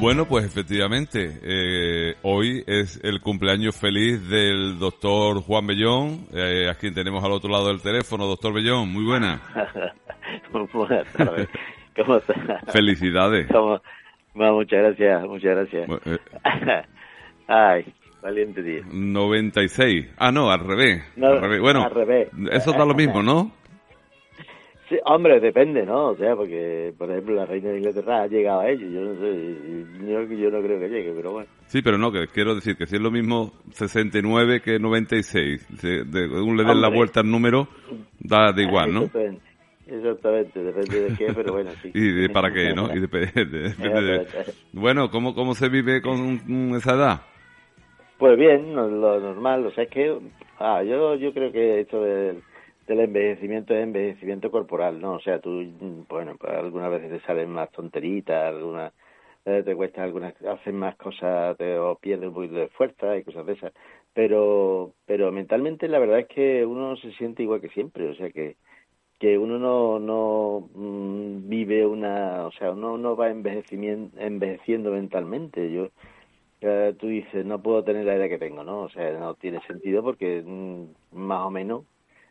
Bueno, pues efectivamente, eh, hoy es el cumpleaños feliz del doctor Juan Bellón, eh, a quien tenemos al otro lado del teléfono. Doctor Bellón, muy buena. Buenas tardes. ¿Cómo estás? Felicidades. ¿Cómo? Bueno, muchas gracias, muchas gracias. Eh, Ay, valiente día. 96. Ah, no, al revés. No, al revés. Bueno, al revés. eso da lo mismo, ¿no? Sí, hombre, depende, ¿no? O sea, porque, por ejemplo, la reina de Inglaterra ha llegado a ello. Yo no sé, yo, yo no creo que llegue, pero bueno. Sí, pero no, que quiero decir que si es lo mismo 69 que 96, de, de un le den la vuelta al número, da de igual, ¿no? Exactamente, exactamente, depende de qué, pero bueno, sí. Y de para qué, ¿no? Y dep- de- depende de-. Bueno, ¿cómo, ¿cómo se vive con esa edad? Pues bien, lo normal, o sea, es que ah, yo yo creo que esto del, del envejecimiento es envejecimiento corporal, ¿no? O sea, tú, bueno, pues algunas veces te salen más tonteritas, algunas eh, te cuesta algunas, haces más cosas te, o pierdes un poquito de fuerza y cosas de esas, pero pero mentalmente la verdad es que uno se siente igual que siempre, o sea que que uno no no mm, vive una, o sea, uno no va envejecimiento, envejeciendo mentalmente. Yo eh, tú dices, no puedo tener la edad que tengo, ¿no? O sea, no tiene sentido porque mm, más o menos,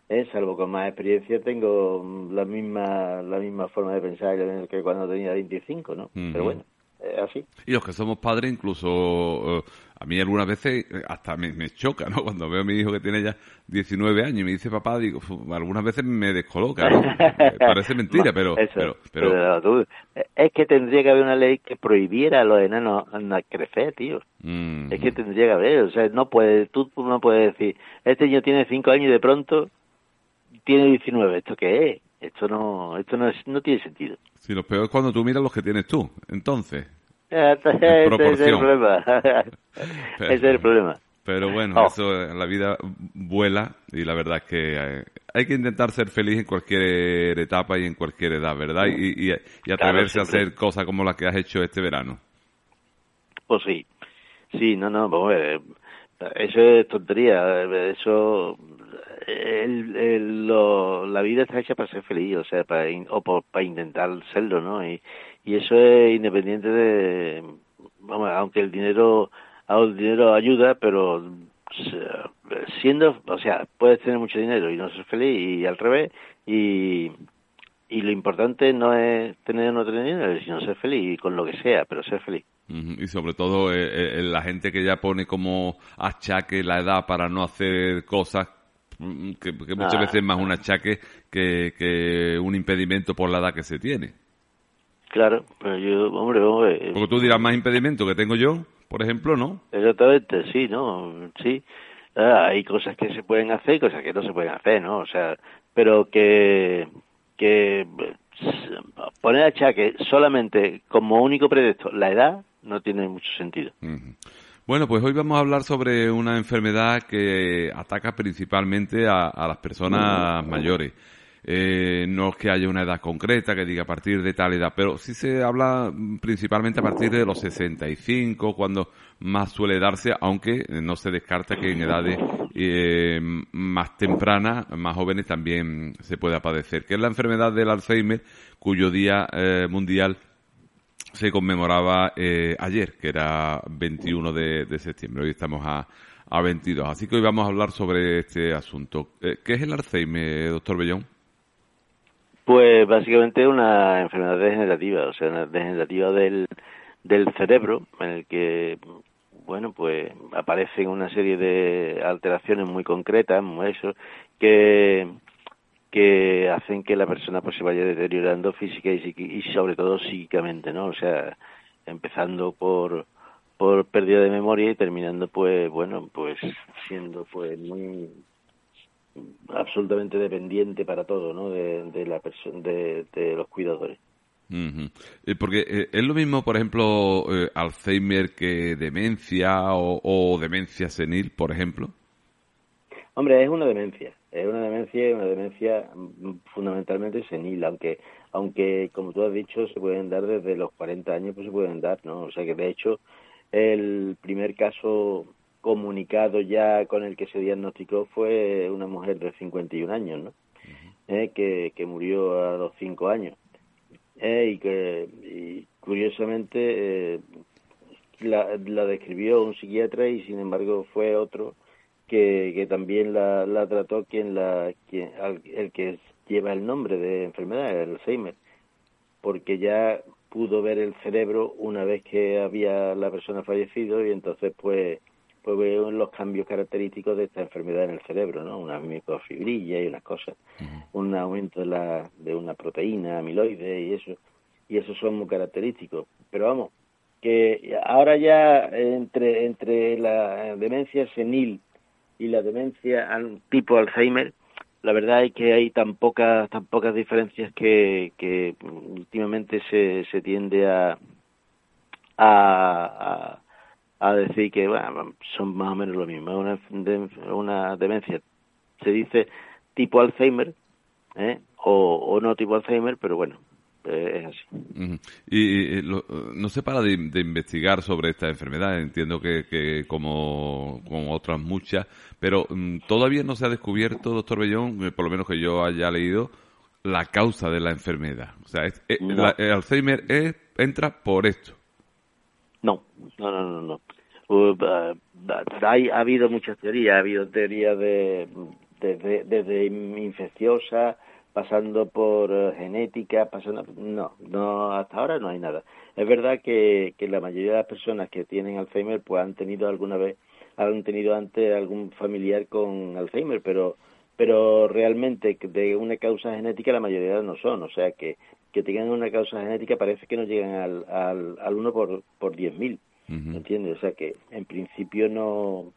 eh, salvo con más experiencia, tengo mm, la misma la misma forma de pensar que cuando tenía 25, ¿no? Pero bueno, así. Y los que somos padres, incluso eh, a mí algunas veces eh, hasta me, me choca, ¿no? Cuando veo a mi hijo que tiene ya 19 años y me dice papá, digo, "Fu, algunas veces me descoloca, ¿no? Eh, Parece mentira, pero, Eso, pero, pero, pero tú- es que tendría que haber una ley que prohibiera a los enanos a crecer, tío. mm, Es que tendría que haber, o sea, no puedes, tú no puedes decir, este niño tiene 5 años y de pronto tiene 19, ¿esto qué es? Esto no, esto no, es- no tiene sentido. si lo peor es cuando tú miras los que tienes tú, entonces. Ese es el problema. Ese es el problema. Pero bueno, Oh. eso, eh, la vida vuela y la verdad es que eh, hay que intentar ser feliz en cualquier etapa y en cualquier edad, ¿verdad? Y, y, y atreverse a siempre. hacer cosas como las que has hecho este verano. Pues sí, sí, no, no, vamos a ver, eso es tontería, eso, el, lo- la vida está hecha para ser feliz, o sea, para, o por- para intentar serlo, ¿no? Y, y eso es independiente de, vamos, aunque el dinero, el dinero ayuda, pero se- siendo, o sea, puedes tener mucho dinero y no ser feliz y al revés, y, y lo importante no es tener o no tener dinero, sino ser feliz y con lo que sea, pero ser feliz. Y sobre todo eh, eh, la gente que ya pone como achaque la edad para no hacer cosas que, que muchas Ah. veces es más un achaque que, que un impedimento por la edad que se tiene. Claro, pero yo, hombre, hombre, Porque tú dirás más impedimento que tengo yo, por ejemplo, ¿no? exactamente, sí, ¿no? Sí, Ah, hay cosas que se pueden hacer y cosas que no se pueden hacer, ¿no? O sea, pero que, que eh, poner achaque solamente como único pretexto la edad no tiene mucho sentido. Bueno, pues hoy vamos a hablar sobre una enfermedad que ataca principalmente a, las personas mayores. Eh, no es que haya una edad concreta que diga a partir de tal edad, pero sí se habla principalmente a partir de los 65, cuando más suele darse, aunque no se descarta que en edades eh, más tempranas, más jóvenes también se pueda padecer, que es la enfermedad del Alzheimer, cuyo día eh, mundial se conmemoraba eh, ayer, que era 21 de, septiembre. Hoy estamos a, a 22. Así que hoy vamos a hablar sobre este asunto. Eh, ¿Qué es el Alzheimer, doctor Bellón? Pues básicamente una enfermedad degenerativa, o sea, una degenerativa del, del cerebro en el que bueno pues aparecen una serie de alteraciones muy concretas eso que que hacen que la persona pues se vaya deteriorando física y, sobre todo psíquicamente no o sea empezando por por pérdida de memoria y terminando pues bueno pues siendo pues muy absolutamente dependiente para todo no de, la persona de, los cuidadores. Porque eh, es lo mismo por ejemplo eh, Alzheimer que demencia o, demencia senil por ejemplo hombre es una demencia es una demencia una demencia mm, fundamentalmente senil aunque aunque como tú has dicho se pueden dar desde los 40 años pues se pueden dar no o sea que de hecho el primer caso comunicado ya con el que se diagnosticó fue una mujer de 51 años, ¿no? eh, que, que murió a los 5 años. Eh, y que y curiosamente eh, la, la, describió un psiquiatra y sin embargo fue otro que, que también la, la trató quien la quien, el que lleva el nombre de enfermedad, el Alzheimer, porque ya pudo ver el cerebro una vez que había la persona fallecido y entonces pues pues veo los cambios característicos de esta enfermedad en el cerebro, ¿no? Una microfibrilla y unas cosas, un aumento de, la, de una proteína, amiloide y eso, y eso son muy característicos. Pero vamos, que ahora ya entre, entre la demencia senil y la demencia tipo Alzheimer, la verdad es que hay tan pocas tan pocas diferencias que, que últimamente se, se tiende a, a, a, decir que bueno, son más o menos lo mismo una, una demencia se dice tipo Alzheimer ¿eh? o no tipo Alzheimer pero bueno es así. Y, no se para de, investigar sobre esta enfermedad, entiendo que, como, otras muchas, pero mm, todavía no se ha descubierto, doctor Bellón, eh, por lo menos que yo haya leído, la causa de la enfermedad. O sea, eh, el Alzheimer es, entra por esto. No, no, no, no. Uh, hay, ha habido muchas teorías, ha habido teorías de desde, desde infecciosa pasando por eh, genética, pasando no, no hasta ahora no hay nada. Es verdad que, que la mayoría de las personas que tienen Alzheimer pues han tenido alguna vez han tenido antes algún familiar con Alzheimer, pero pero realmente de una causa genética la mayoría no son, o sea que que tengan una causa genética parece que no llegan al al, al uno por por diez mil, ¿entiendes? O sea que en principio no,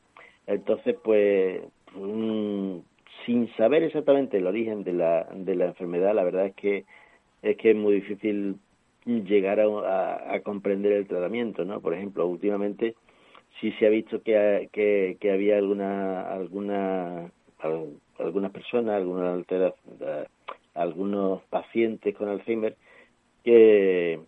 entonces pues sin saber exactamente el origen de la, de la enfermedad, la verdad es que es que es muy difícil llegar a, a, comprender el tratamiento, ¿no? Por ejemplo, últimamente sí se ha visto que, que, que había alguna alguna algunas personas, algunas algunos pacientes con Alzheimer que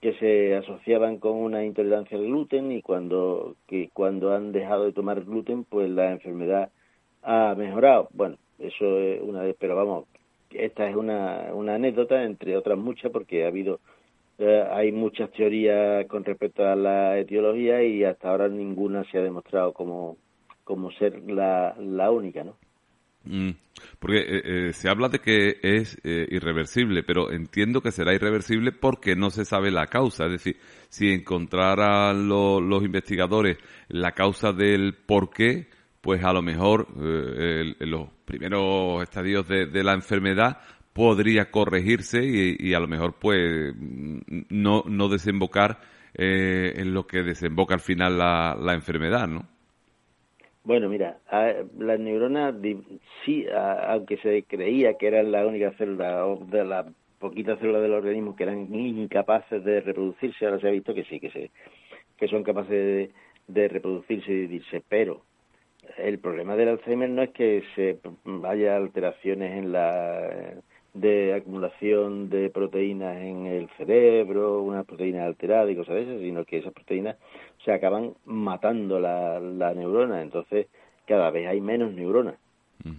que se asociaban con una intolerancia al gluten y cuando que cuando han dejado de tomar gluten, pues la enfermedad ha mejorado. Bueno, eso es una vez, pero vamos, esta es una, una anécdota entre otras muchas porque ha habido eh, hay muchas teorías con respecto a la etiología y hasta ahora ninguna se ha demostrado como, como ser la, la única, ¿no? Mm, porque eh, eh, se habla de que es irreversible, pero entiendo que será irreversible porque no se sabe la causa. Es decir, si encontraran los investigadores la causa del por qué, pues a lo mejor eh, los primeros estadios de, la enfermedad podría corregirse y, a lo mejor pues no, no desembocar eh, en lo que desemboca al final la, la enfermedad, ¿no? Bueno, mira, las neuronas, sí, aunque se creía que eran la única célula de las poquitas células del organismo que eran incapaces de reproducirse, ahora se ha visto que sí, que, se, que son capaces de, de reproducirse y dividirse, pero el problema del Alzheimer no es que se haya alteraciones en la de acumulación de proteínas en el cerebro, una proteína alterada y cosas de esas, sino que esas proteínas se acaban matando la, la neurona, entonces cada vez hay menos neuronas.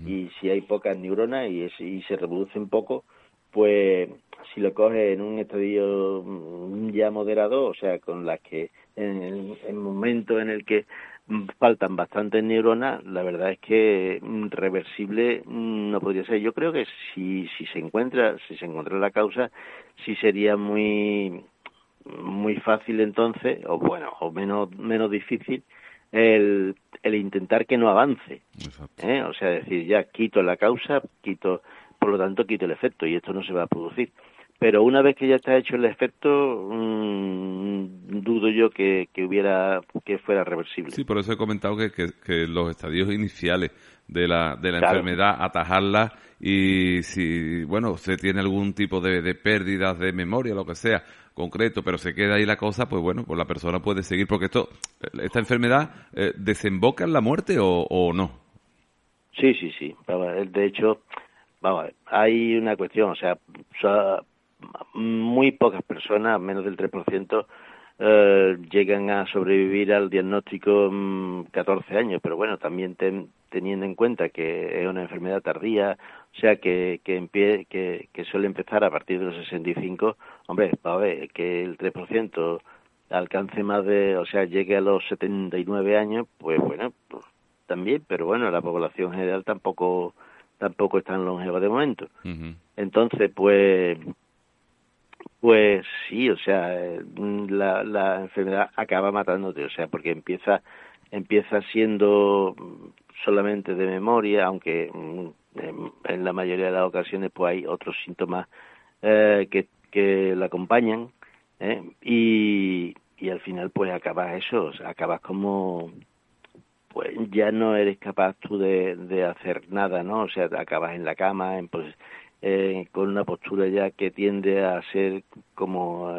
Y si hay pocas neuronas y, y se reproducen poco, pues si lo coges en un estadio mm, ya moderado, o sea, con las que en el momento en el que faltan bastantes neuronas, la verdad es que mm, reversible mm, no podría ser. Yo creo que si, si se encuentra, si se encuentra la causa, sí sería muy muy fácil entonces, o bueno, o menos, menos difícil, el, el intentar que no avance. ¿eh? O sea, decir, ya quito la causa, quito, por lo tanto, quito el efecto y esto no se va a producir. Pero una vez que ya está hecho el efecto, mm, dudo yo que, que, hubiera que fuera reversible. Sí, por eso he comentado que, que, los estadios iniciales de la, de la enfermedad, atajarla y si, bueno, se tiene algún tipo de, de pérdidas de memoria, lo que sea, concreto, pero se queda ahí la cosa, pues bueno, pues la persona puede seguir, porque esto, esta enfermedad eh, desemboca en la muerte o, o no. Sí, sí, sí. De hecho, vamos, hay una cuestión, o sea, muy pocas personas, menos del 3%, eh, llegan a sobrevivir al diagnóstico 14 mm, años, pero bueno, también teniendo en cuenta que es una enfermedad tardía, o sea, que, que, que, que suele empezar a partir de los 65, hombre, va a ver, que el 3% alcance más de, o sea, llegue a los 79 años, pues bueno, pues, también, pero bueno, la población general tampoco tampoco es tan longeva de momento. Entonces, pues pues sí, o sea, la, la enfermedad acaba matándote, o sea, porque empieza empieza siendo solamente de memoria, aunque en, la mayoría de las ocasiones pues hay otros síntomas eh, que, que la acompañan ¿eh? y, y al final pues acabas eso, acabas como pues ya no eres capaz tú de, de hacer nada, ¿no? O sea, acabas en la cama, en, pues, eh, con una postura ya que tiende a ser como,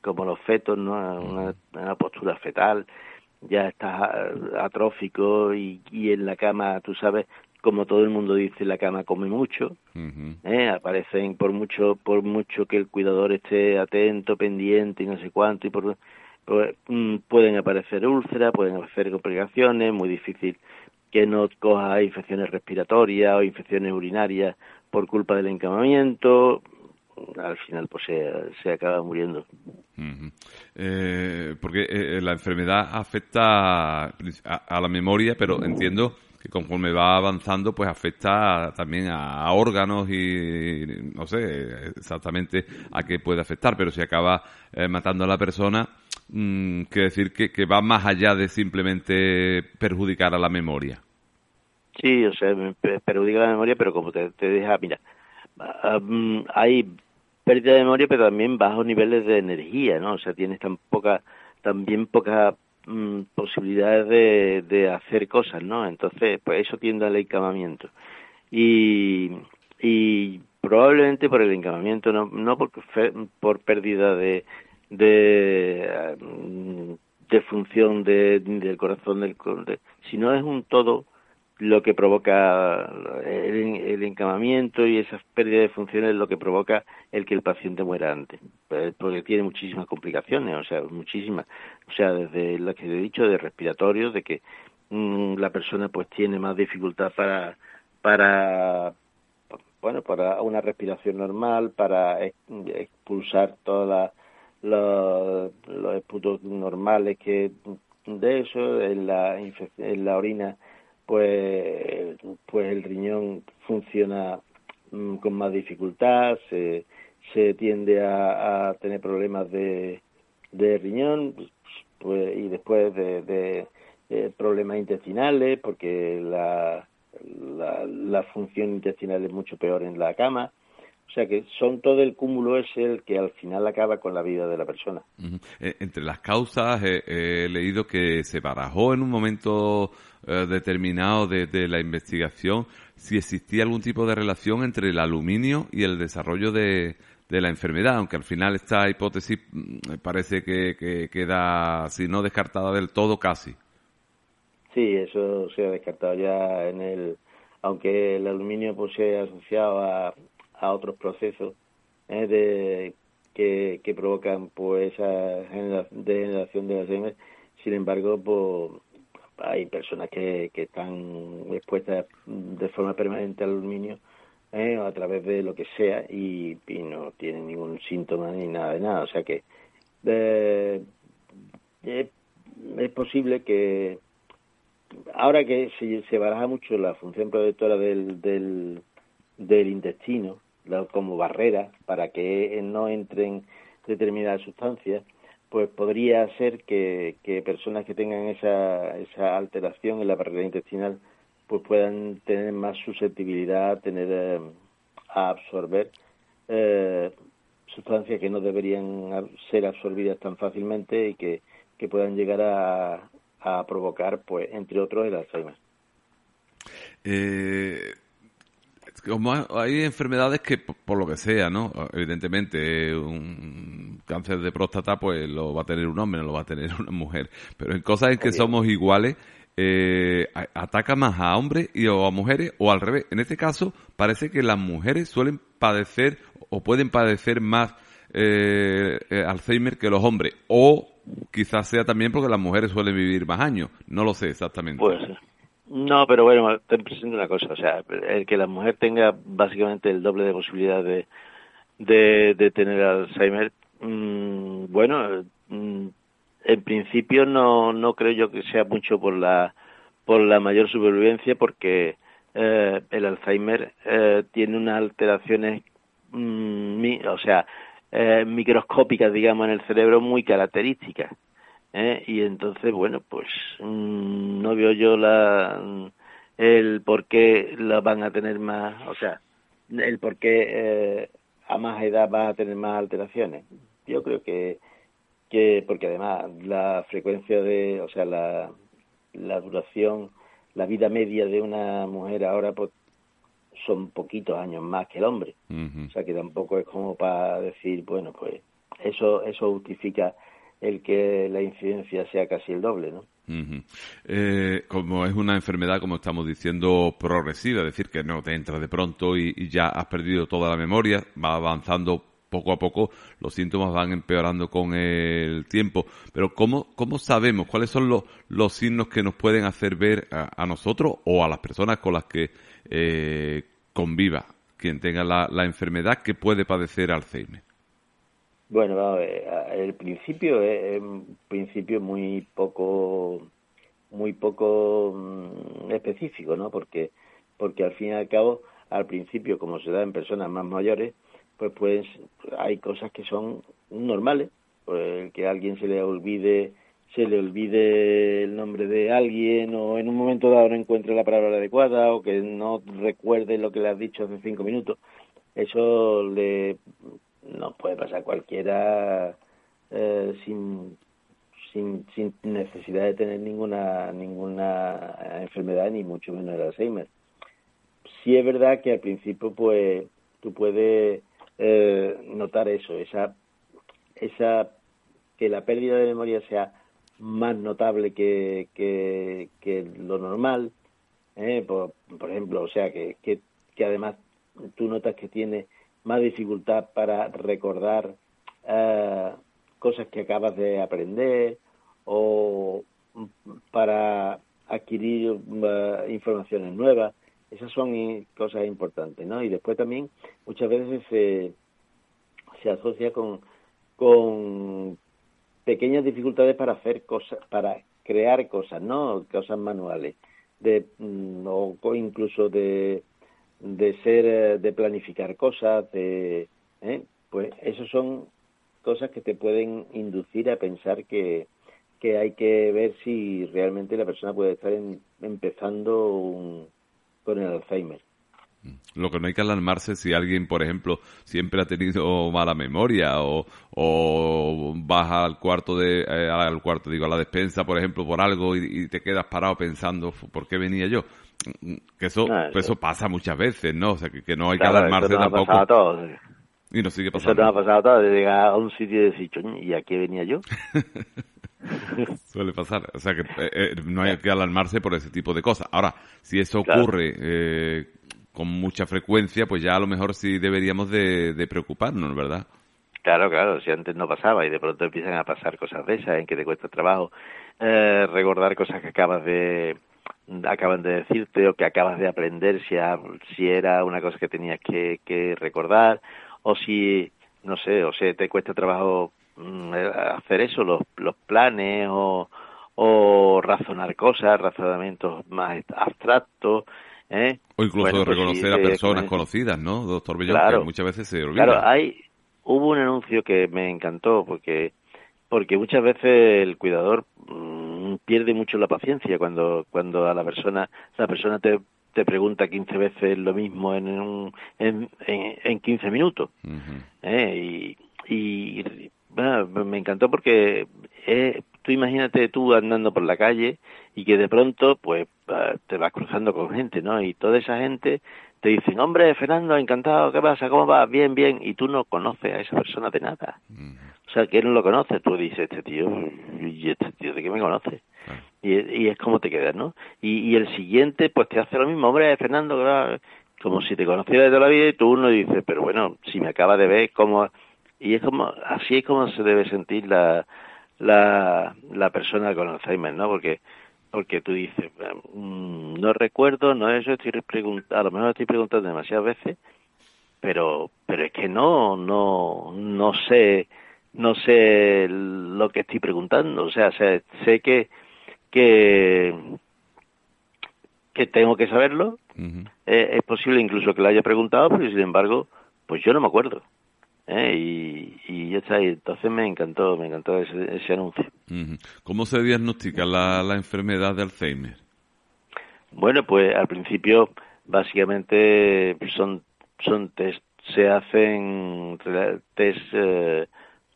como los fetos, ¿no? Una, una postura fetal, ya estás atrófico y, y en la cama, tú sabes, como todo el mundo dice, la cama come mucho, ¿eh? aparecen por mucho, por mucho que el cuidador esté atento, pendiente y no sé cuánto, y por, mm, pueden aparecer úlceras, pueden aparecer complicaciones, muy difícil que no coja infecciones respiratorias o infecciones urinarias por culpa del encamamiento, al final pues se, acaba muriendo. eh, porque eh, la enfermedad afecta a, la memoria, pero entiendo que conforme va avanzando pues afecta también a, órganos y no sé exactamente a qué puede afectar, pero si acaba eh, matando a la persona, mmm, quiere decir que, que va más allá de simplemente perjudicar a la memoria. Sí, o sea, perjudica la memoria, pero como te, te deja, mira, um, hay pérdida de memoria, pero también bajos niveles de energía, ¿no? O sea, tienes tan poca, también pocas mm, posibilidades de, de hacer cosas, ¿no? Entonces, pues eso tiende al encamamiento. Y, y probablemente por el encamamiento, no, no por, por pérdida de, de, mm, de función de, del corazón, del, de, sino es un todo lo que provoca el, encamamiento y esas pérdidas de funciones lo que provoca el que el paciente muera antes, pues, porque tiene muchísimas complicaciones, o sea, muchísimas, o sea, desde lo que he dicho de respiratorio, de que mm, la persona pues tiene más dificultad para para bueno, para una respiración normal, para expulsar todos los, los esputos normales que de eso en la en la orina pues, pues el riñón funciona mm, con más dificultad, se, se tiende a, tener problemas de, de riñón pues, y después de, problemas intestinales porque la, la, la, función intestinal es mucho peor en la cama. O sea que son todo el cúmulo es el que al final acaba con la vida de la persona. Eh, entre las causas he leído que se barajó en un momento eh, determinado de, la investigación si existía algún tipo de relación entre el aluminio y el desarrollo de, la enfermedad, aunque al final esta hipótesis mm, parece que, queda, si no descartada del todo, casi. Sí, eso se ha descartado ya en el, aunque el aluminio pues se ha asociado a, otros procesos eh, de, que, provocan pues esa degeneración de las sin embargo pues hay personas que, que están expuestas de forma permanente al aluminio ¿eh? a través de lo que sea y, no tienen ningún síntoma ni nada de nada. O sea que eh, es posible que ahora que se, se baraja mucho la función protectora del, del intestino como barrera para que no entren determinadas sustancias, pues podría ser que, personas que tengan esa, esa alteración en la barrera intestinal pues puedan tener más susceptibilidad a tener eh, a absorber eh, sustancias que no deberían ser absorbidas tan fácilmente y que, que puedan llegar a, a provocar, pues, entre otros, el Alzheimer. Eh, como hay enfermedades que, por lo que sea, ¿no? Evidentemente, un cáncer de próstata, pues lo va a tener un hombre, no lo va a tener una mujer. Pero en cosas en que somos iguales, eh, ataca más a hombres y o a mujeres, o al revés. En este caso, parece que las mujeres suelen padecer o pueden padecer más eh, eh, Alzheimer que los hombres. O quizás sea también porque las mujeres suelen vivir más años. No lo sé exactamente. Puede ser. No, pero bueno, ten presente una cosa, o sea, el que la mujer tenga básicamente el doble de posibilidad de, de, tener Alzheimer, mmm, bueno, mm, en principio no, no creo yo que sea mucho por la, por la mayor supervivencia, porque eh, el Alzheimer eh, tiene unas alteraciones, mm, o sea, eh, microscópicas, digamos, en el cerebro muy características. ¿Eh? y entonces bueno pues mm, no veo yo la el por qué la van a tener más o sea el por qué eh, a más edad va a tener más alteraciones. Yo creo que que porque además la frecuencia de o sea la la duración la vida media de una mujer ahora pues son poquitos años más que el hombre. O sea que tampoco es como para decir bueno pues eso eso justifica el que la incidencia sea casi el doble, ¿no? eh, como es una enfermedad, como estamos diciendo, progresiva, es decir, que no te entra de pronto y, ya has perdido toda la memoria, va avanzando poco a poco, los síntomas van empeorando con el tiempo. Pero ¿cómo, cómo sabemos cuáles son los, los signos que nos pueden hacer ver a, nosotros o a las personas con las que eh, conviva quien tenga la, la enfermedad que puede padecer Alzheimer? Bueno, el principio es un principio muy poco muy poco mm, específico, ¿no? Porque porque al fin y al cabo, al principio, como se da en personas más mayores, pues pues hay cosas que son normales, pues que a alguien se le olvide se le olvide el nombre de alguien o en un momento dado no encuentre la palabra adecuada o que no recuerde lo que le has dicho hace cinco minutos. Eso le no puede pasar cualquiera eh, sin, sin, sin necesidad de tener ninguna ninguna enfermedad ni mucho menos el Alzheimer. Sí es verdad que al principio pues tú puedes eh, notar eso, esa esa que la pérdida de memoria sea más notable que, que, que lo normal, eh, por, por ejemplo, o sea que, que, que además tú notas que tiene más dificultad para recordar eh, cosas que acabas de aprender o para adquirir uh, informaciones nuevas. Esas son cosas importantes, ¿no? Y después también muchas veces se, se asocia con, con pequeñas dificultades para hacer cosas, para crear cosas, ¿no? Cosas manuales, de, mm, o incluso de de ser, eh, de planificar cosas, de, ¿eh? pues eso son cosas que te pueden inducir a pensar que, que hay que ver si realmente la persona puede estar empezando con el Alzheimer. Lo que no hay que alarmarse si alguien, por ejemplo, siempre ha tenido mala memoria o, o baja al cuarto de, eh, al cuarto, digo, a la despensa, por ejemplo, por algo y, te quedas parado pensando, ¿por qué venía yo? Que eso, pues eso pasa muchas veces, ¿no? O sea, que, no hay que alarmarse tampoco. Ha todo. Y nos sigue pasando. Eso nos ha pasado todo, de llegar a un sitio y decir, ¿y a qué venía yo? Suele pasar. O sea, que eh, eh, no hay que alarmarse por ese tipo de cosas. Ahora, si eso ocurre eh, con mucha frecuencia, pues ya a lo mejor sí deberíamos de, de preocuparnos, ¿verdad? Claro, claro, si antes no pasaba y de pronto empiezan a pasar cosas de esas en que te cuesta trabajo eh, recordar cosas que acabas de acaban de decirte o que acabas de aprender si, si era una cosa que tenías que, que recordar o si no sé o sea te cuesta trabajo mm, hacer eso los, los planes o, o razonar cosas razonamientos más abstractos ¿eh? o incluso pues reconocer a personas conocidas no doctor Bellón que muchas veces se olvida. Claro hay hubo un anuncio que me encantó porque porque muchas veces el cuidador mm, pierde mucho la paciencia cuando cuando a la persona la persona te, te pregunta 15 veces lo mismo en un, en, en, en 15 minutos. ¿eh? y, y bueno, me encantó porque eh, tú imagínate tú andando por la calle y que de pronto pues te vas cruzando con gente, ¿no? Y toda esa gente te dicen, hombre, Fernando, encantado, ¿qué pasa? ¿Cómo vas? Bien, bien. Y tú no conoces a esa persona de nada. O sea, que no lo conoces. Tú dices, este tío, ¿y este tío de qué me conoce? Claro. Y, y es como te quedas, ¿no? Y, y el siguiente, pues te hace lo mismo, hombre, Fernando, claro, como si te conociera de toda la vida y tú uno dices, pero bueno, si me acaba de ver, como Y es como, así es como se debe sentir la, la, la persona con Alzheimer, ¿no? Porque porque tú dices, mm, no recuerdo, no eso, estoy preguntando, a lo mejor estoy preguntando demasiadas veces, pero pero es que no no no sé no sé lo que estoy preguntando. O sea sé, sé que que que tengo que saberlo. Eh, es posible incluso que lo haya preguntado pero sin embargo pues yo no me acuerdo ¿eh? y, y ya está y entonces me encantó me encantó ese, ese anuncio. ¿Cómo se diagnostica la, la enfermedad de Alzheimer? Bueno, pues al principio básicamente son son test, se hacen test, eh,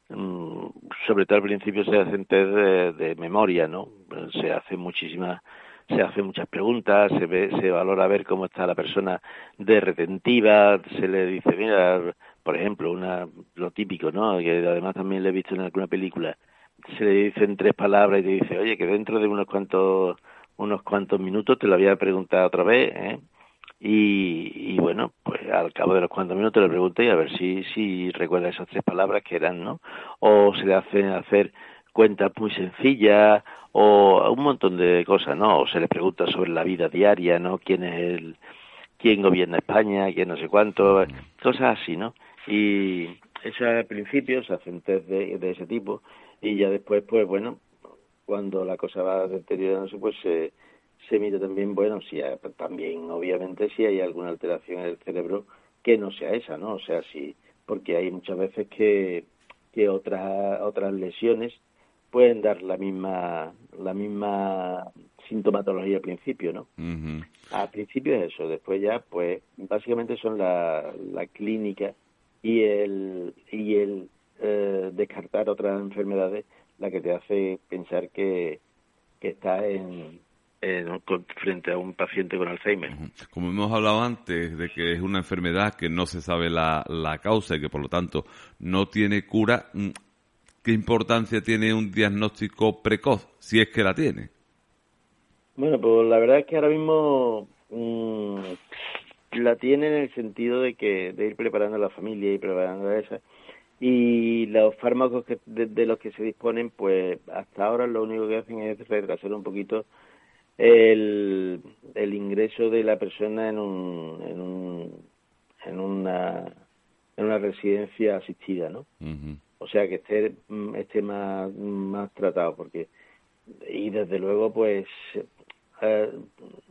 mm, sobre todo al principio se hacen test de, de memoria, ¿no? Se hace muchísimas se hacen muchas preguntas, se ve, se valora ver cómo está la persona de retentiva, se le dice, mira, por ejemplo, una lo típico, ¿no? Que además también lo he visto en alguna película, se le dicen tres palabras y te dice, oye, que dentro de unos cuantos unos cuantos minutos te lo había preguntado otra vez, ¿eh? Y, y bueno, pues al cabo de los cuantos minutos le pregunté a ver si, si recuerda esas tres palabras que eran, ¿no? O se le hacen hacer cuentas muy sencillas o un montón de cosas, ¿no? O se le pregunta sobre la vida diaria, ¿no? ¿Quién es el, quién gobierna España, quién no sé cuánto, cosas así, ¿no? Y eso al principio se hacen test de, de ese tipo y ya después, pues bueno, cuando la cosa va deteriorándose, pues se, se mira también, bueno, si hay- también obviamente si hay alguna alteración en el cerebro que no sea esa, ¿no? O sea, si, porque hay muchas veces que, que otras, otras lesiones pueden dar la misma, la misma sintomatología al principio, ¿no? Ujú. Al principio es eso, después ya, pues, básicamente son la, la clínica y el, y el eh, descartar otras enfermedades la que te hace pensar que, que estás en, en- con- frente a un paciente con Alzheimer. Como hemos hablado antes de que es una enfermedad que no se sabe la, la causa y que por lo tanto no tiene cura, mm, ¿qué importancia tiene un diagnóstico precoz, si es que la tiene? Bueno, pues la verdad es que ahora mismo mm, la tiene en el sentido de que de ir preparando a la familia y preparando a esa y los fármacos que, de, de los que se disponen, pues hasta ahora lo único que hacen es retrasar un poquito el, el ingreso de la persona en un, en un en una en una residencia asistida, ¿no? O sea que esté mm, esté más más tratado porque y desde luego pues eh,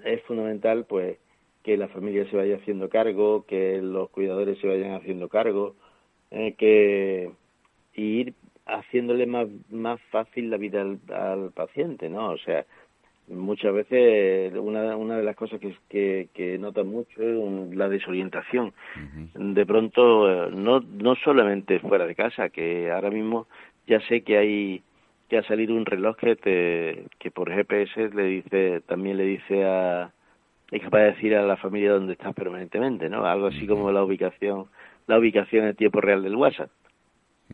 es fundamental pues que la familia se vaya haciendo cargo que los cuidadores se vayan haciendo cargo eh, que y ir haciéndole más más fácil la vida al, al paciente no o sea muchas veces una una de las cosas que que, que nota mucho es un- la desorientación. De pronto eh, no no solamente fuera de casa que ahora mismo ya sé que hay que ha salido un reloj que te que por GPS le dice también le dice a es capaz de decir a la familia dónde estás permanentemente no algo así como la ubicación la ubicación en tiempo real del WhatsApp.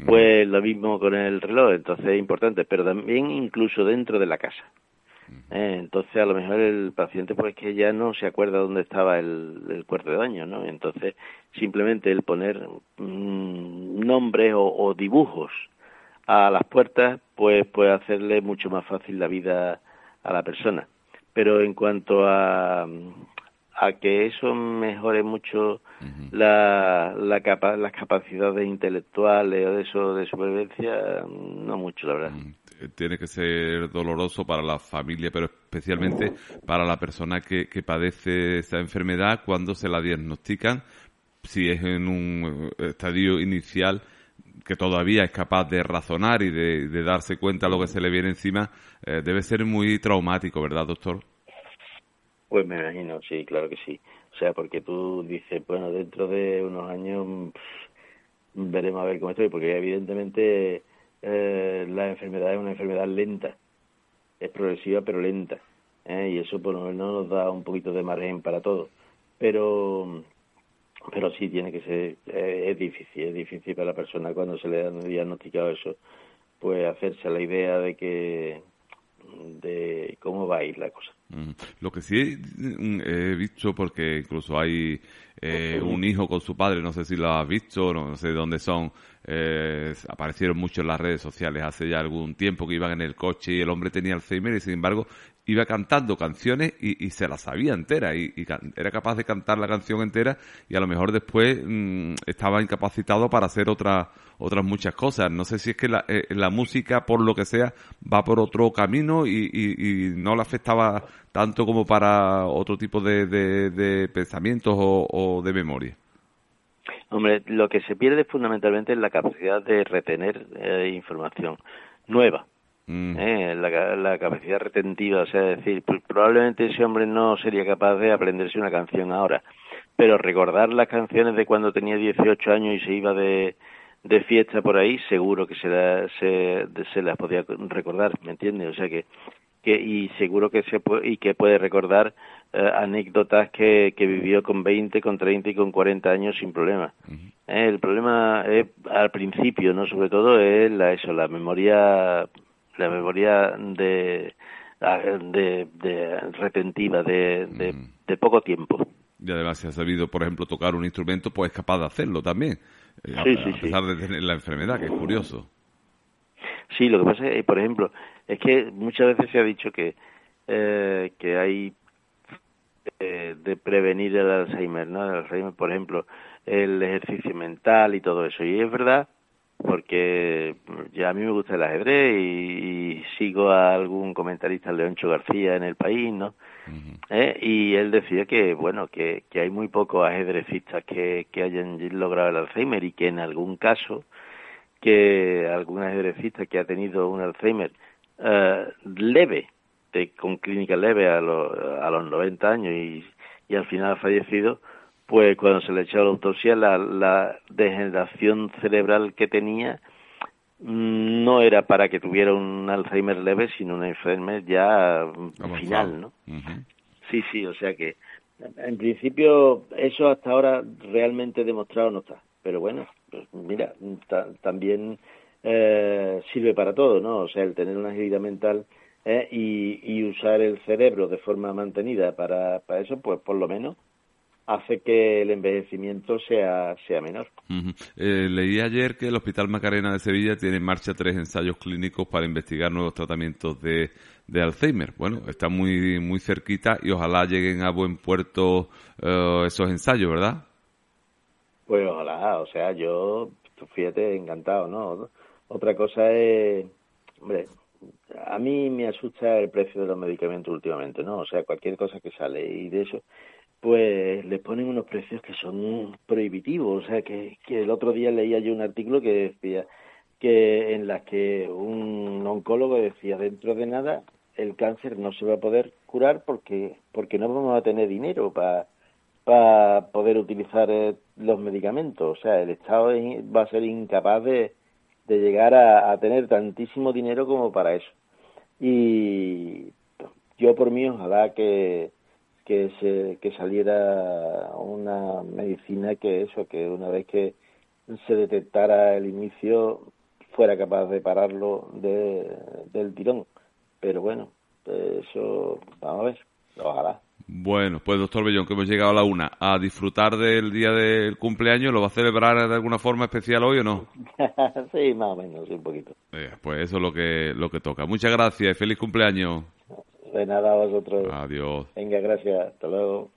Pues lo mismo con el reloj entonces es importante pero también incluso dentro de la casa. Eh, entonces a lo mejor el paciente pues que ya no se acuerda dónde estaba el, el cuarto de baño, ¿no? Entonces simplemente el poner mm, nombres o, o dibujos a las puertas pues puede hacerle mucho más fácil la vida a la persona. Pero en cuanto a, a que eso mejore mucho la, la capa- las capacidades intelectuales o de eso de supervivencia, no mucho, la verdad. Mm, Tiene que ser doloroso para la familia, pero especialmente para la persona que, que padece esa enfermedad cuando se la diagnostican, si es en un eh, estadio inicial, que todavía es capaz de razonar y de, darse cuenta de lo que se le viene encima, eh, debe ser muy traumático, ¿verdad, doctor? Pues me imagino, sí, claro que sí. O sea, porque tú dices, bueno, dentro de unos años veremos a ver cómo estoy, porque evidentemente eh, la enfermedad es una enfermedad lenta, es progresiva pero lenta, ¿eh? y eso por lo menos nos da un poquito de margen para todo. Pero pero sí tiene que ser, eh, es difícil, es difícil para la persona cuando se le ha diagnosticado eso, pues hacerse la idea de que de cómo va a ir la cosa. Lo que sí mm, he visto, porque incluso hay eh, un hijo con su padre, no sé si lo has visto, no sé dónde son, eh, aparecieron mucho en las redes sociales hace ya algún tiempo que iban en el coche y el hombre tenía Alzheimer y sin embargo iba cantando canciones y, se las sabía entera y, era capaz de cantar la canción entera y a lo mejor después mm, estaba incapacitado para hacer otras otras muchas cosas. No sé si es que la, eh, la música, por lo que sea, va por otro camino y, no le afectaba tanto como para otro tipo de, de, pensamientos o, de memoria. Hombre, lo que se pierde fundamentalmente es la capacidad de retener eh, información nueva. Mm. ¿eh? la, capacidad retentiva, o sea, decir, probablemente ese hombre no sería capaz de aprenderse una canción ahora, pero recordar las canciones de cuando tenía 18 años y se iba de, de fiesta por ahí, seguro que se, se, se las podía recordar, ¿me entiendes? O sea que, que y seguro que se puede, y que puede recordar eh, anécdotas que, que vivió con 20, con 30 y con 40 años sin problema. Eh, el problema es al principio, ¿no? Sobre todo es la, eso, la memoria la memoria de, de, de retentiva, de, de, poco tiempo. Y además, si ha sabido, por ejemplo, tocar un instrumento, pues es capaz de hacerlo también, eh, a, pesar de tener la enfermedad, que es curioso. Sí, lo que pasa es, por ejemplo, es que muchas veces se ha dicho que, eh, que hay eh, de prevenir el Alzheimer, ¿no? El Alzheimer, por ejemplo, el ejercicio mental y todo eso. Y es verdad porque ya a mí me gusta el ajedrez y, sigo a algún comentarista, Leoncho García, en el país, ¿no? ¿Eh? Y él decía que, bueno, que, que hay muy pocos ajedrecistas que, que hayan logrado el Alzheimer y que en algún caso, que algún ajedrecista que ha tenido un Alzheimer uh, leve, de, con clínica leve a, los a los 90 años y, y al final ha fallecido, pues cuando se le echó la autopsia, la, la degeneración cerebral que tenía mm, no era para que tuviera un Alzheimer leve, sino un Alzheimer ya final, ¿no? Sí, sí, o sea que en principio eso hasta ahora realmente demostrado no está, pero bueno, pues mira, también eh, sirve para todo, ¿no? O sea, el tener una agilidad mental eh, y, y usar el cerebro de forma mantenida para, para eso, pues por lo menos hace que el envejecimiento sea, sea menor. Eh, leí ayer que el Hospital Macarena de Sevilla tiene en marcha tres ensayos clínicos para investigar nuevos tratamientos de, de Alzheimer. Bueno, está muy, muy cerquita y ojalá lleguen a buen puerto eh, esos ensayos, ¿verdad? Pues ojalá, o sea, yo, fíjate, encantado, ¿no? Otra cosa es, hombre, a mí me asusta el precio de los medicamentos últimamente, ¿no? O sea, cualquier cosa que sale y de eso pues le ponen unos precios que son prohibitivos. O sea, que, el otro día leía yo un artículo que decía que en la que un oncólogo decía dentro de nada el cáncer no se va a poder curar porque porque no vamos a tener dinero para para poder utilizar eh, los medicamentos. O sea, el Estado va a ser incapaz de, de llegar a, a tener tantísimo dinero como para eso. Y yo por mí ojalá que que se que saliera una medicina que eso que una vez que se detectara el inicio fuera capaz de pararlo de, del tirón pero bueno eso vamos a ver ojalá bueno, pues doctor Bellón, que hemos llegado a la una, a disfrutar del día del cumpleaños, ¿lo va a celebrar de alguna forma especial hoy o no? sí, más o menos, un poquito. Eh, pues eso es lo que, lo que toca. Muchas gracias y feliz cumpleaños. De nada a vosotros. Adiós. Venga, gracias. Hasta luego.